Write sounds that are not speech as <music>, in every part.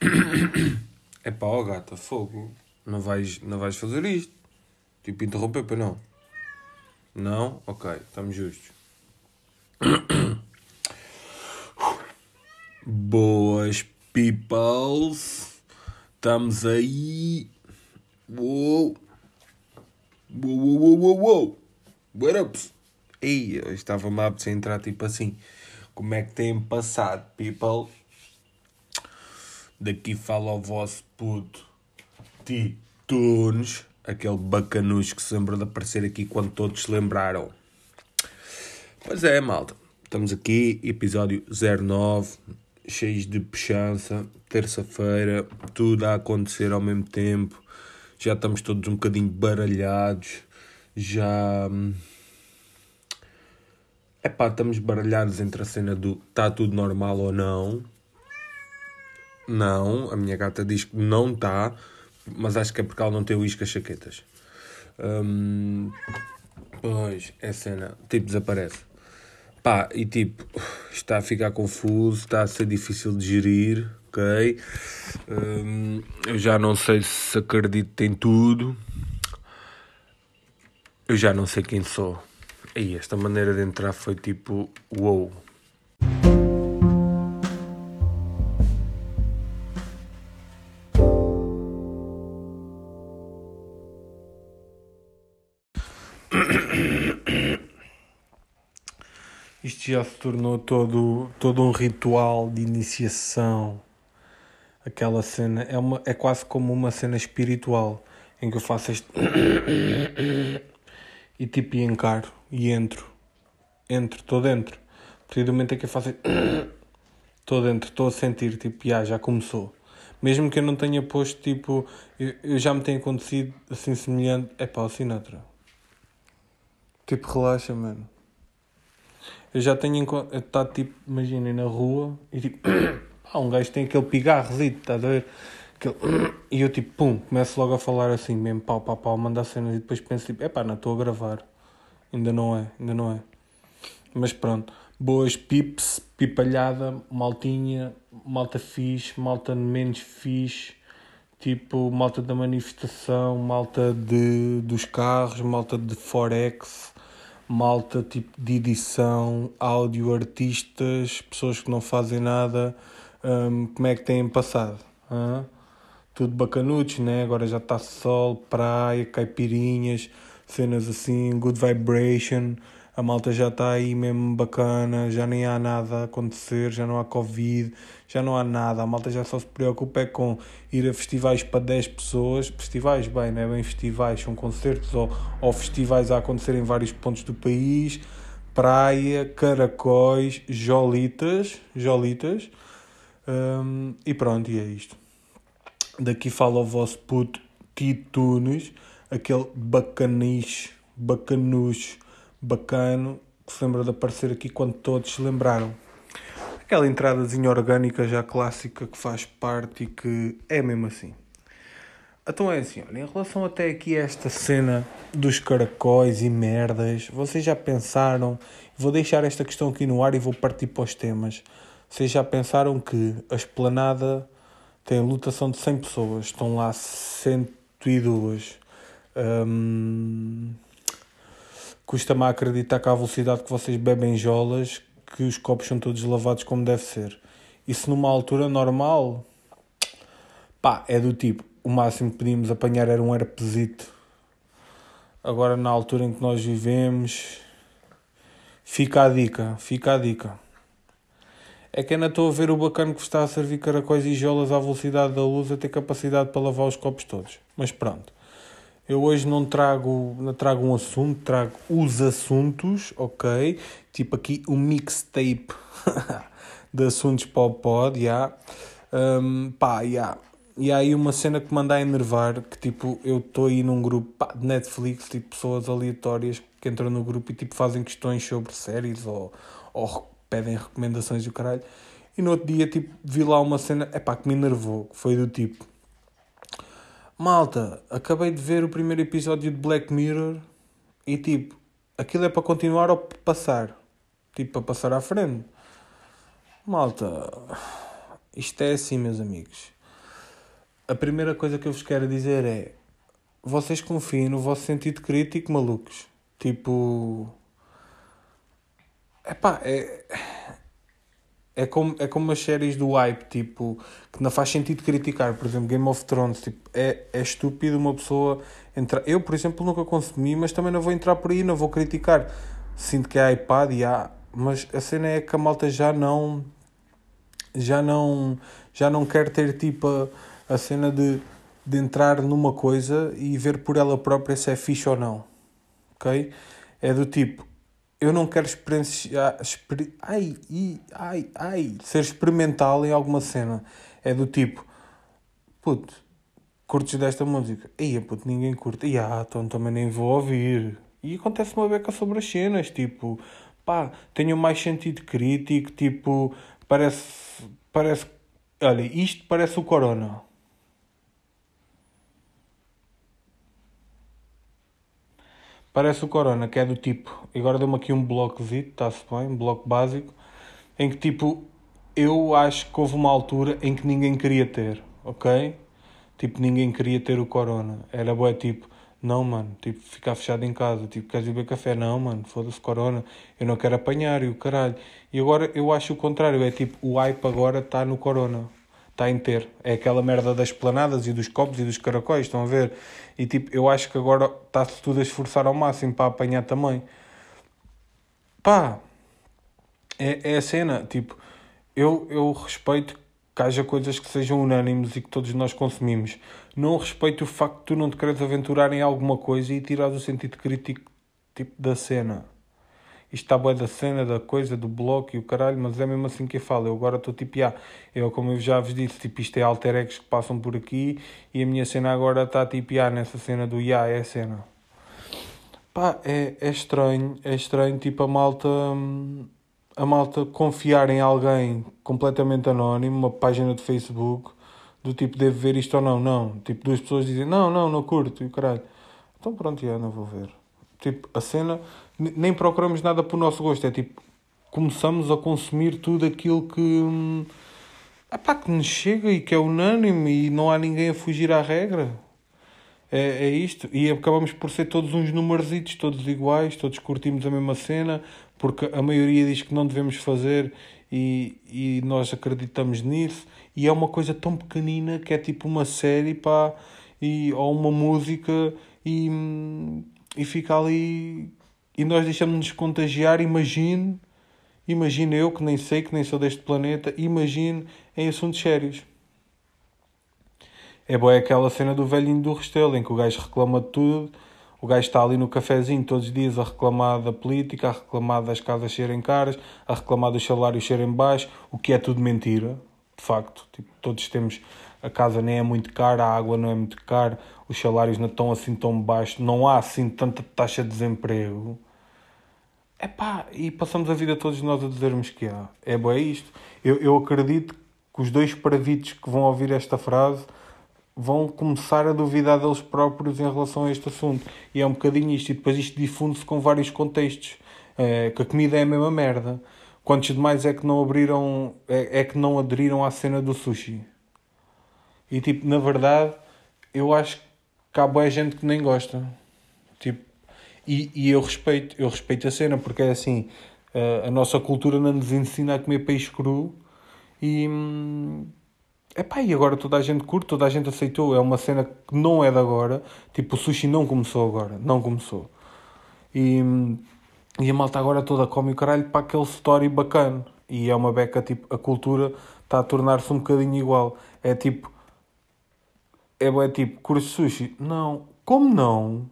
<coughs> pá, ó gata, fogo. Não vais, não vais fazer isto. Tipo, interromper para não. Não? Ok, estamos justos. <coughs> Boas peoples. Estamos aí. Uou. Uou, uou, uou, uou, uou. What up? Ei, eu estava-me a entrar tipo assim. Como é que têm passado, people? Daqui fala o vosso puto Titunes, aquele bacanucho que se lembra de aparecer aqui quando todos se lembraram. Pois é, malta. Estamos aqui, episódio 09, cheios de puxança, terça-feira, tudo a acontecer ao mesmo tempo. Já estamos todos um bocadinho baralhados. Já. É pá, estamos baralhados entre a cena do está tudo normal ou não. Não, a minha gata diz que não está, mas acho que é porque ela não tem o isca chaquetas. Hum, pois, é cena, tipo, desaparece. Pá, e tipo, está a ficar confuso, está a ser difícil de gerir, ok? Hum, eu já não sei se acredito em tudo. Eu já não sei quem sou. E esta maneira de entrar foi tipo, uou. <coughs> Isto já se tornou todo, todo um ritual de iniciação. Aquela cena é, uma, é quase como uma cena espiritual em que eu faço este. <coughs> e tipo e encaro e entro. Entro, estou dentro. A partir do momento em que eu faço. Estou <coughs> dentro, estou a sentir, tipo, já, já começou. Mesmo que eu não tenha posto, tipo, eu, eu já me tenha acontecido assim semelhante. É pá, o Sinatra. Tipo, relaxa, mano. Eu já tenho estado, tipo, imaginem, na rua e tipo, <coughs> ah, um gajo tem aquele pigarrozito, estás a ver? Aquele, <coughs> e eu tipo, pum, começo logo a falar assim, mesmo pau, pau, pau, mandar cenas e depois penso tipo, epá, não estou a gravar. Ainda não é, ainda não é. Mas pronto, boas pips, pipalhada, maltinha, malta fixe, malta menos fixe, tipo malta da manifestação, malta de, dos carros, malta de Forex, malta tipo de edição, áudio, artistas, pessoas que não fazem nada, um, como é que têm passado? Tudo bacanudos, né? Agora já está sol, praia, caipirinhas, cenas assim, good vibration. A malta já está aí mesmo bacana, já nem há nada a acontecer, já não há Covid, já não há nada. A malta já só se preocupa é com ir a festivais para 10 pessoas. Festivais, bem, não é bem festivais, são concertos ou, ou festivais a acontecer em vários pontos do país. Praia, caracóis, jolitas, jolitas. Um, e pronto, e é isto. Daqui fala o vosso puto Titunes, aquele bacaniche, bacanucho bacano que se lembra de aparecer aqui quando todos se lembraram. Aquela entradazinha orgânica já clássica que faz parte e que é mesmo assim. Então é assim, olha, em relação até aqui a esta cena dos caracóis e merdas, vocês já pensaram? Vou deixar esta questão aqui no ar e vou partir para os temas. Vocês já pensaram que a esplanada tem lotação de 100 pessoas, estão lá 102. Hum, Custa-me a acreditar que à velocidade que vocês bebem jolas, que os copos são todos lavados como deve ser. Isso numa altura normal, pá, é do tipo, o máximo que podíamos apanhar era um herpesito. Agora na altura em que nós vivemos, fica a dica, fica a dica. É que ainda estou a ver o bacana que está a servir caracóis e jolas à velocidade da luz a ter capacidade para lavar os copos todos. Mas pronto. Eu hoje não trago, não trago um assunto, trago os assuntos, ok? Tipo aqui um mixtape <laughs> de assuntos para o pod, já. Yeah. Um, pá, já. Yeah. E há aí uma cena que me anda a enervar, que tipo, eu estou aí num grupo pá, de Netflix, tipo, pessoas aleatórias que entram no grupo e tipo fazem questões sobre séries ou, ou pedem recomendações do caralho. E no outro dia, tipo, vi lá uma cena, é pá, que me enervou, que foi do tipo Malta, acabei de ver o primeiro episódio de Black Mirror e tipo, aquilo é para continuar ou para passar? Tipo, para passar à frente. Malta, isto é assim, meus amigos. a primeira coisa que eu vos quero dizer é: vocês confiem no vosso sentido crítico, malucos. Tipo. Epá, é. É como, é como as séries do hype, tipo, que não faz sentido criticar. Por exemplo, Game of Thrones, tipo, é, é estúpido uma pessoa entrar. Eu, por exemplo, nunca consumi, mas também não vou entrar por aí, não vou criticar. Sinto que é iPad e há. Mas a cena é que a malta já não. Já não. Já não quer ter tipo a, a cena de, de entrar numa coisa e ver por ela própria se é fixe ou não. Ok? É do tipo, eu não quero experienciar. Exper... Ai, ai, ai, ser experimental em alguma cena. É do tipo, puto, curtes desta música? Ia, puto, ninguém curte. E ah, então também nem vou ouvir. E acontece uma beca sobre as cenas, tipo, pá, tenho mais sentido crítico, tipo, parece. Parece. Olha, isto parece o Corona. Parece o Corona, que é do tipo. Agora deu-me aqui um blocozinho, está-se bem, um bloco básico, em que tipo. Eu acho que houve uma altura em que ninguém queria ter, ok? Tipo, ninguém queria ter o Corona. Era boé tipo. Não, mano, tipo, ficar fechado em casa, tipo, queres beber café? Não, mano, foda-se corona, eu não quero apanhar e o caralho. E agora eu acho o contrário, é tipo, o hype agora está no corona está em ter. É aquela merda das planadas e dos copos e dos caracóis, estão a ver? E tipo, eu acho que agora está-se tudo a esforçar ao máximo para apanhar também. Pá, é, é a cena, tipo, eu, eu respeito que haja coisas que sejam unânimes e que todos nós consumimos. Não respeito o facto de tu não te queres aventurar em alguma coisa e tirar o sentido crítico tipo, da cena isto está boa da cena, da coisa, do bloco e o caralho, mas é mesmo assim que eu falo. Eu agora estou tipo, ah, eu como eu já vos disse, tipo, isto é alter egos que passam por aqui e a minha cena agora está tipo, ah, nessa cena do ya, é a cena. Pá, é, é estranho, é estranho, tipo, a malta, a malta confiar em alguém completamente anónimo, uma página de Facebook, do tipo, devo ver isto ou não, não. Tipo, duas pessoas dizem, não, não, não curto, e o caralho. Então pronto, já, não vou ver. Tipo, a cena, nem procuramos nada por nosso gosto, é tipo, começamos a consumir tudo aquilo que. Hum, epá, que nos chega e que é unânime e não há ninguém a fugir à regra. É, é isto. E acabamos por ser todos uns numerositos, todos iguais, todos curtimos a mesma cena, porque a maioria diz que não devemos fazer e, e nós acreditamos nisso. E é uma coisa tão pequenina que é tipo uma série, pá, e, ou uma música e, hum, e fica ali e nós deixamos-nos contagiar, imagine, imagine eu que nem sei, que nem sou deste planeta, imagine em assuntos sérios. É boa aquela cena do velhinho do Restelo, em que o gajo reclama de tudo, o gajo está ali no cafezinho todos os dias a reclamar da política, a reclamar das casas serem caras, a reclamar dos salários serem baixos, o que é tudo mentira, de facto. Tipo, todos temos a casa nem é muito cara, a água não é muito cara, os salários não estão assim tão baixos, não há assim tanta taxa de desemprego. Epá, e passamos a vida todos nós a dizermos que há. É bom, é isto. Eu, eu acredito que os dois paravitos que vão ouvir esta frase vão começar a duvidar deles próprios em relação a este assunto. E é um bocadinho isto. E depois isto difunde-se com vários contextos. É, que a comida é a mesma merda. Quantos demais é que não abriram, é, é que não aderiram à cena do sushi? E tipo, na verdade, eu acho que há boa gente que nem gosta. Tipo, e, e eu respeito, eu respeito a cena, porque é assim, a, a nossa cultura não nos ensina a comer peixe cru e. Hum, Epá, e agora toda a gente curte, toda a gente aceitou. É uma cena que não é de agora. Tipo, o sushi não começou agora. Não começou. E, hum, e a malta agora toda come o caralho para aquele story bacana. E é uma beca, tipo, a cultura está a tornar-se um bocadinho igual. É tipo, é, é tipo, curte sushi? Não. Como não?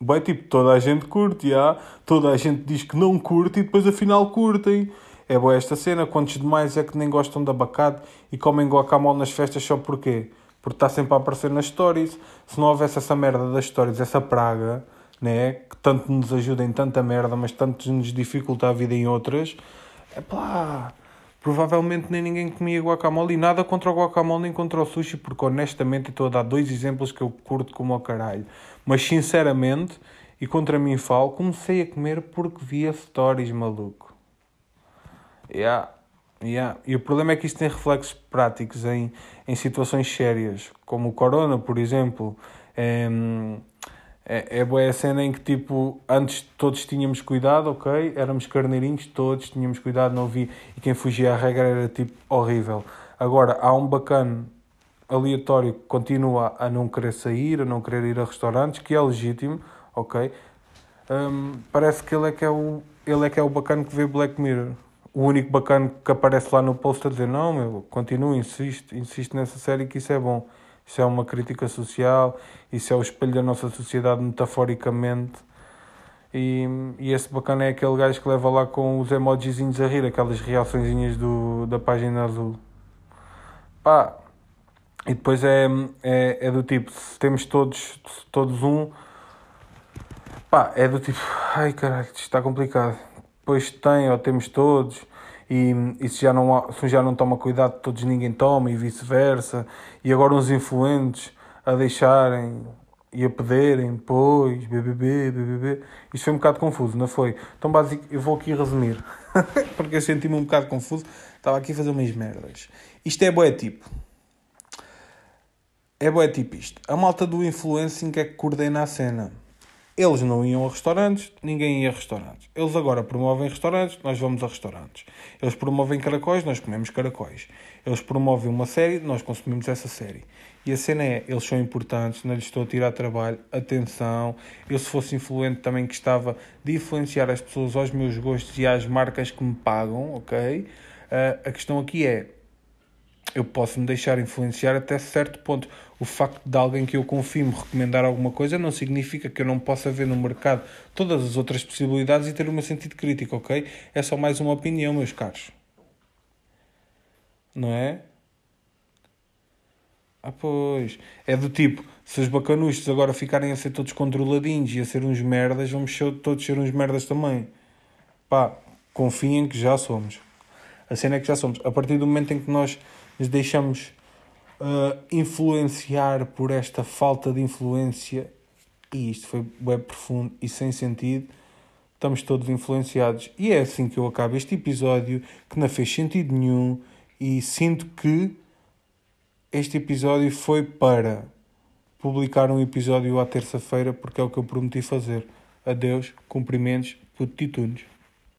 Bem, tipo, toda a gente curte, já. toda a gente diz que não curte e depois afinal curtem. É boa esta cena, quantos demais é que nem gostam de abacate e comem guacamole nas festas só porquê? Porque está sempre a aparecer nas stories. Se não houvesse essa merda das stories, essa praga, né? que tanto nos ajuda em tanta merda, mas tanto nos dificulta a vida em outras, é pá provavelmente nem ninguém comia guacamole e nada contra o guacamole nem contra o sushi, porque honestamente estou a dar dois exemplos que eu curto como ao caralho. Mas sinceramente, e contra mim falo, comecei a comer porque via stories, maluco. Yeah. Yeah. E o problema é que isto tem reflexos práticos em, em situações sérias, como o corona, por exemplo. É, é, é boa a cena em que, tipo, antes todos tínhamos cuidado, ok? Éramos carneirinhos, todos tínhamos cuidado, não vi. E quem fugia à regra era, tipo, horrível. Agora, há um bacana aleatório que continua a não querer sair, a não querer ir a restaurantes, que é legítimo, ok? Um, parece que ele é que é o ele é que é o bacana que vê Black Mirror. O único bacana que aparece lá no post a dizer não, meu, continua, insiste, insiste nessa série que isso é bom. Isso é uma crítica social, isso é o espelho da nossa sociedade metaforicamente. E, e esse bacana é aquele gajo que leva lá com os emojizinhos a rir, aquelas reaçõezinhas do, da página azul. Pá, e depois é, é, é do tipo, se temos todos, todos um, pá, é do tipo, ai caralho, isto está complicado. Depois tem ou temos todos, e, e se, já não, se já não toma cuidado, todos ninguém toma, e vice-versa. E agora uns influentes a deixarem e a pedirem, pois, BBB, BBB. Isto foi um bocado confuso, não foi? Então, básico, eu vou aqui resumir, <laughs> porque eu senti-me um bocado confuso. Estava aqui a fazer umas merdas. Isto é boé tipo. É boé tipo isto. A malta do influencing é que coordena a cena. Eles não iam a restaurantes, ninguém ia a restaurantes. Eles agora promovem restaurantes, nós vamos a restaurantes. Eles promovem caracóis, nós comemos caracóis. Eles promovem uma série, nós consumimos essa série. E a cena é, eles são importantes, não lhes estou a tirar trabalho, atenção. Eu se fosse influente também gostava de influenciar as pessoas aos meus gostos e às marcas que me pagam, ok? Uh, a questão aqui é, eu posso me deixar influenciar até certo ponto. O facto de alguém que eu confio me recomendar alguma coisa não significa que eu não possa ver no mercado todas as outras possibilidades e ter o meu sentido crítico, ok? É só mais uma opinião, meus caros. Não é? Ah, pois. É do tipo, se os bacanustos agora ficarem a ser todos controladinhos e a ser uns merdas, vamos todos ser uns merdas também. Pá, confiem que já somos. A cena é que já somos. A partir do momento em que nós nos deixamos uh, influenciar por esta falta de influência, e isto foi bem profundo e sem sentido, estamos todos influenciados. E é assim que eu acabo este episódio, que não fez sentido nenhum, e sinto que este episódio foi para publicar um episódio à terça-feira, porque é o que eu prometi fazer. Adeus, cumprimentos, putitunes.